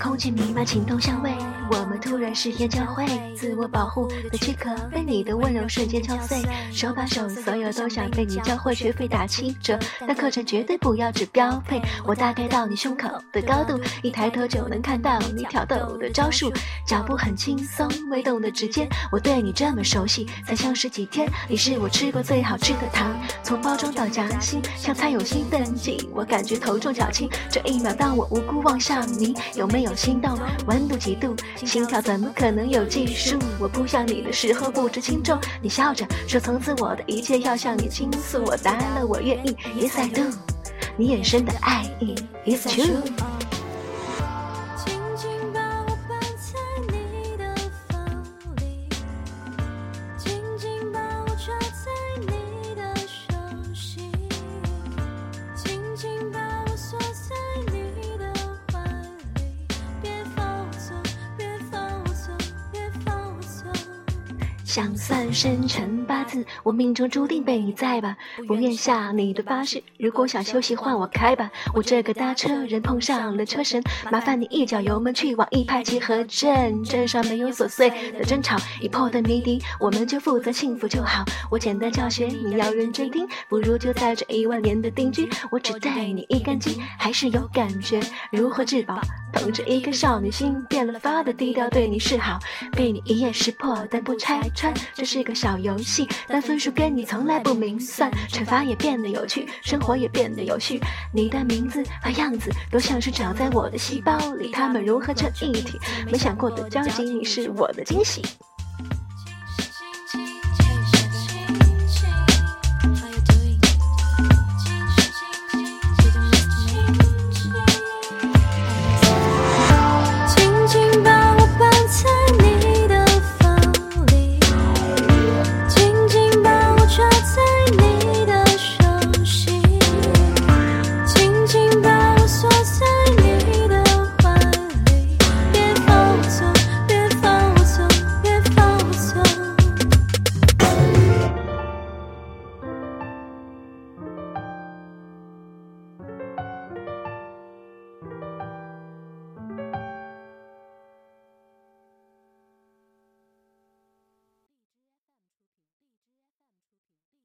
空气弥漫情动香味，我们突然誓言交汇，自我保护的躯壳被你的温柔瞬间敲碎，手把手，所有都想被你教会，学费打七折，但课程绝对不要只标配。我大概到你胸口的高度，一抬头就能看到你挑逗的招数，脚步很轻松，微动的指尖，我对你这么熟悉，才相识几天，你是我吃过最好吃的糖，从包装到夹心，像餐有新登记，我感觉头重脚轻，这一秒当我无辜望向你，有没有心动？温度几度？心跳怎么可能有计数？我扑向你的时候不知轻重，你笑着说从此我的一切要向你倾诉，我答了我愿意，Yes I do，你眼神的爱意，It's true。想算生辰八字，我命中注定被你在吧。不愿下你的发誓，如果想休息换我开吧。我这个搭车人碰上了车神，麻烦你一脚油门去往一拍集合镇。镇上没有琐碎的争吵，已破的谜底，我们就负责幸福就好。我简单教学你要认真听，不如就在这一万年的定居。我只对你一根筋，还是有感觉。如何自保？捧着一颗少女心，变了法的低调对你示好，被你一眼识破，但不拆这是个小游戏，但分数跟你从来不明算，惩罚也变得有趣，生活也变得有序。你的名字和样子都像是长在我的细胞里，它们融合成一体。没想过的交集，你是我的惊喜。